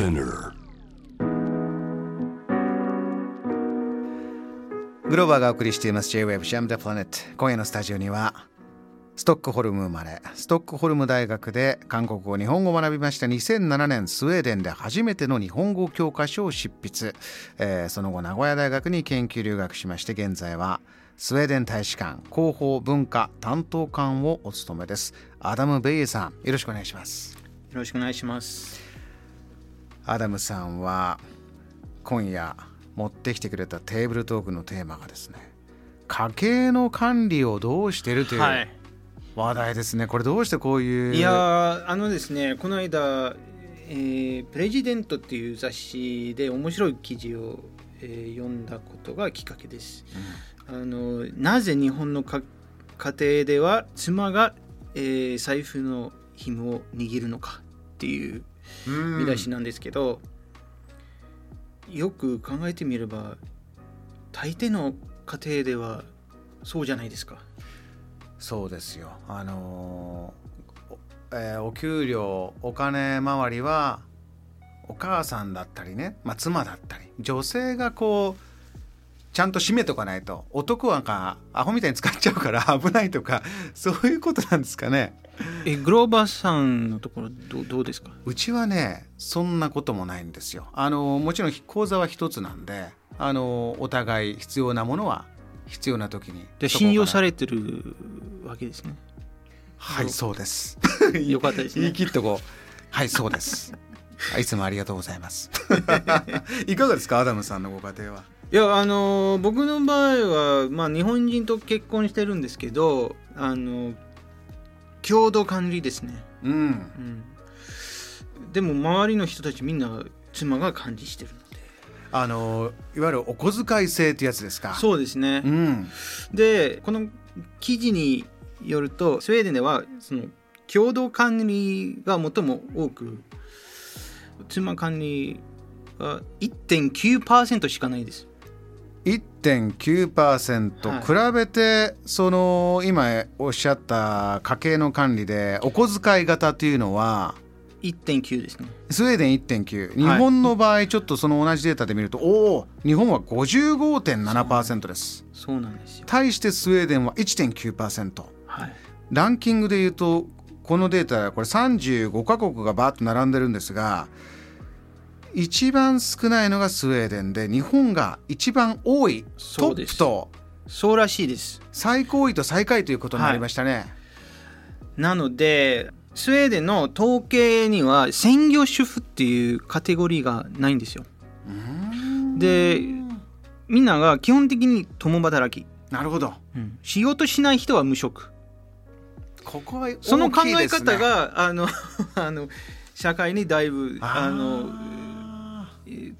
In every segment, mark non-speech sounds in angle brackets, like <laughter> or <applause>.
Spinner. グローバーがお送りしています J-Web Jam the Planet 今夜のスタジオにはストックホルム生まれストックホルム大学で韓国語日本語を学びました2007年スウェーデンで初めての日本語教科書を執筆、えーその後名古屋大学に研究留学しまして現在はスウェーデン大使館広報文化担当官をお務めです。アダム・ベイエさんよろしくお願いします。よろしくお願いします。アダムさんは今夜持ってきてくれたテーブルトークのテーマがですね家計の管理をどうしてるというはい。話題ですねこれどうしてこういういやーあのですねこの間、えープレジデントっていう雑誌で面白い記事を、えー読んだことがきっかけです。あのなぜ日本のか家庭では妻が、えー財布の紐を握るのかっていううん見出しなんですけど、よく考えてみれば大抵の家庭ではそうじゃないですか。そうですよ。あのえーお給料お金回りはお母さんだったりね、まあ、妻だったり女性がこうちゃんと締めとかないと男はかアホみたいに使っちゃうから危ないとかそういうことなんですかね <laughs> えグローバーさんのところどうどうですか？うちはねそんなこともないんですよ。あのもちろん口座は一つなんであのお互い必要なものは必要な時にで信用されれてるわけですね。はいそうです。<laughs> よかったですね。言い。切っとこう。はいそうです。はいいつもありがとうございます。<laughs> いかがですか？アダムさんのご家庭は。いやあの僕の場合は、まあ、日本人と結婚してるんですけどあの共同管理ですね、うん。うん、でも周りの人たちみんな妻が管理してるので。あのいわゆるお小遣い制ってやつですか？そうですね、うん。でこの記事によるとスウェーデンではその共同管理が最も多く妻管理は1.9%しかないです1.9%、比べてその今おっしゃった家計の管理でお小遣い型というのは1.9ですね。スウェーデン1.9日本の場合ちょっとその同じデータで見ると、おお日本は55.7%です。そうなんですよ。対してスウェーデンは1.9%はい。ランキングでいうとこのデータこれ35カ国がバーッと並んでるんですが一番少ないのがスウェーデンで日本が一番多いトップとそうらしいです。最高位と最下位ということになりましたね。なのでスウェーデンの統計には専業主婦っていうカテゴリーがないんですよ。でみんなが基本的に共働き、なるほど。仕事しない人は無職。ここはね。その考え方があの <laughs> あの社会にだいぶああの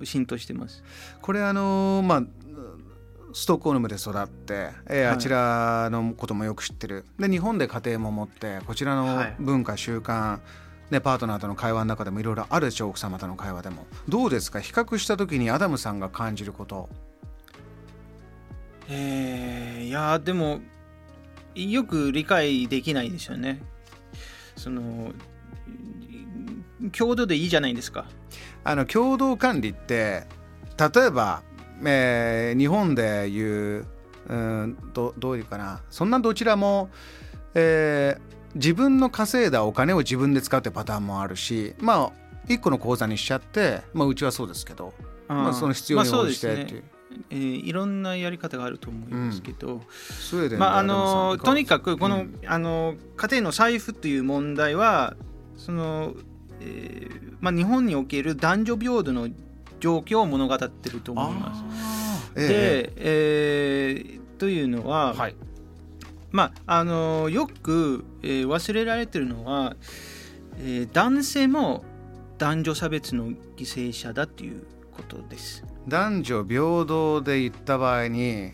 浸透してます。これあのーまあストックホルムで育って、えーはい。あちらのこともよく知ってる。で日本で家庭も持ってこちらのはい。文化習慣、ね、パートナーとの会話の中でもいろいろあるでしょう。奥様との会話でも。どうですか？比較した時にアダムさんが感じること。えーいやーでもよく理解できないですよね。その共同でいいじゃないですか。あの共同管理って例えば、えー日本でいううんどどういうかな。そんなどちらも、えー自分の稼いだお金を自分で使うってパターンもあるしまあ一個の口座にしちゃって、まあ、うちはそうですけどまあ、その必要に応じてっていう,、えーいろんなやり方があると思いますけど、スウェーデンでまああのとにかくこの,、うん。あの家庭の財布という問題はその、えーまあ、日本における男女平等の状況を物語ってると思います。あーええで、えーというのは、はいまああのよく、えー忘れられてるのは、えー男性も男女差別の犠牲者だということです。男女平等で言った場合に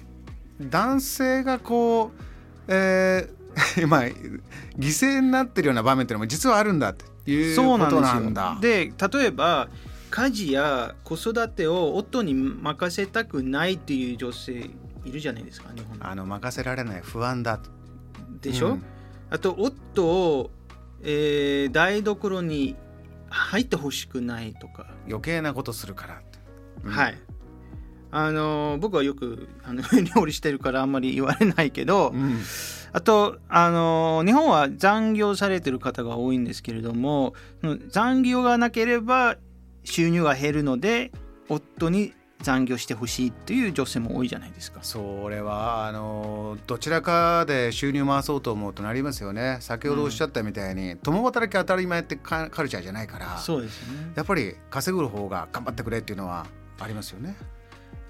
男性がこう、えー <laughs> まあ犠牲になってるような場面っていうのも実はあるんだっていうことそうなんだ。で例えば家事や子育てを夫に任せたくないっていう女性いるじゃないですか日本あの任せられない不安だでしょ、うん。あと夫を、えー台所に入ってほしくないとか、余計なことするからうん。はいあの僕はよくあの <laughs> 料理してるからあんまり言われないけど、うんあとあの日本は残業されてる方が多いんですけれども残業がなければ収入が減るので夫に残業してほしいという女性も多いじゃないですか。それはあのどちらかで収入回そうと思うとなりますよね先ほどおっしゃったみたいに、共働き当たり前ってカカルチャーじゃないからそうですねやっぱり稼ぐ方が頑張ってくれっていうのはありますよね。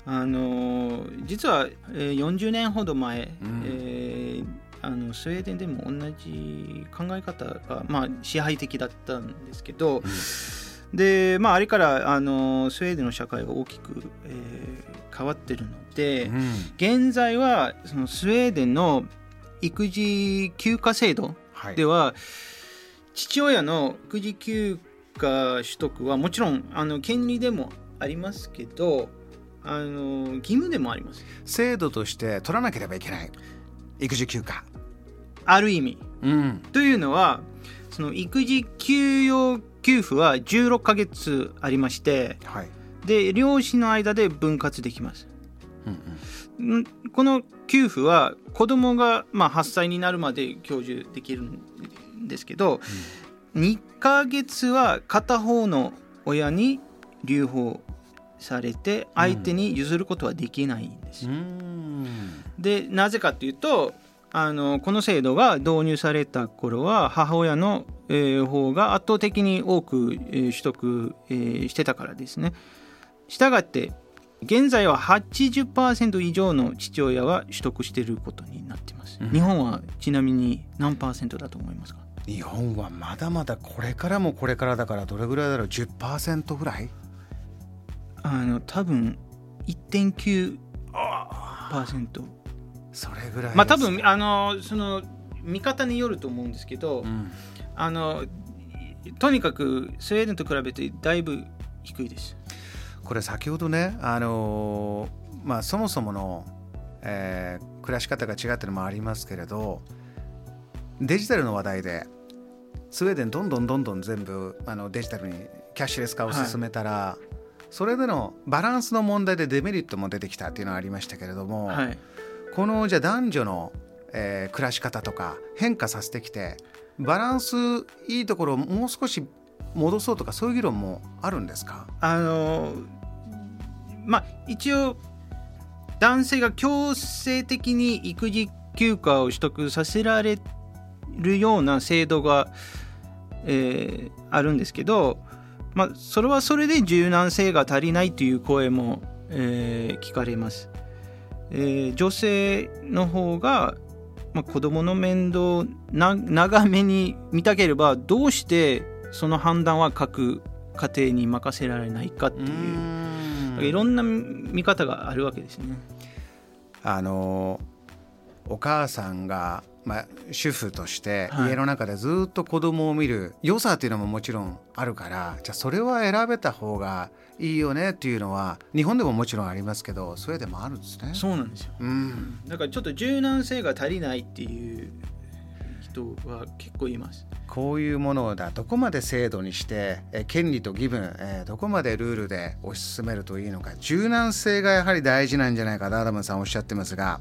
あの実は、えー40年ほど前、うん。えーあのスウェーデンでも同じ考え方が、まあ、支配的だったんですけど、で、まあ、あれからあのスウェーデンの社会が大きく、えー変わってるので、うん。現在はそのスウェーデンの育児休暇制度はい。では、父親の育児休暇取得はもちろんあの権利でもありますけどあの義務でもあります。制度として取らなければいけない。育児休暇。ある意味。うん。というのはその育児休養給付は16ヶ月ありましてはい。で両親の間で分割できます。うんうん。ん？この給付は子供がまあ8歳になるまで享受できるんですけど、2ヶ月は片方の親に留保されて相手に譲ることはできないんですよ。うんでなぜかというとあのこの制度が導入された頃は母親の、えー方が圧倒的に多く、えー取得、えーしてたからですね。したがって現在は80%以上の父親は取得していることになっています。うん日本はちなみに何パーセントだと思いますか？日本はまだまだこれからもこれからだからどれぐらいだろう？10%ぐらい？あの多分1.9%それぐらいまあ多分あのその見方によると思うんですけど、うん。あのとにかくスウェーデンと比べてだいぶ低いです。これ先ほどねあのーまあそもそもの、えー暮らし方が違ってるのもありますけれどデジタルの話題でスウェーデンどんどんどんどん全部あのデジタルにキャッシュレス化を進めたら、それでのバランスの問題でデメリットも出てきたっていうのはありましたけれども、はい、このじゃあ男女の、えー暮らし方とか変化させてきてバランスいいところをもう少し戻そうとかそういう議論もあるんですか？あのまあ一応男性が強制的に育児休暇を取得させられるような制度が、えーあるんですけど、まあ、それはそれで柔軟性が足りないという声も、えー聞かれます。えー女性の方が、まあ、子供の面倒をな長めに見たければどうしてその判断は各家庭に任せられないかっていういろんな見方があるわけですね。あのお母さんが、まあ、主婦としてはい家の中でずっと子供を見る良さっていうのももちろんあるからじゃあそれは選べた方がいいよねっていうのは日本でももちろんありますけどスウェーデンもあるんですね。そうなんですよ。うんだからちょっと柔軟性が足りないっていう人は結構います。こういうものをだどこまで制度にしてえ権利と義務、えーどこまでルールで推し進めるといいのか柔軟性がやはり大事なんじゃないかとアダムさんおっしゃってますが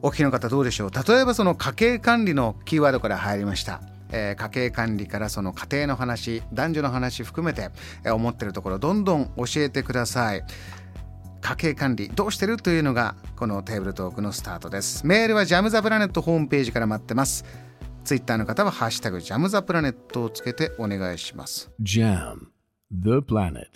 お聞きの方どうでしょう？例えばその家計管理のキーワードから入りました。えー家計管理からその家庭の話男女の話含めて、えー思ってるところどんどん教えてください。家計管理どうしてるというのがこのテーブルトークのスタートです。メールはジャムザプラネットホームページから待ってます。ツイッターの方はハッシュタグジャムザプラネットをつけてお願いします。Jam, the planet.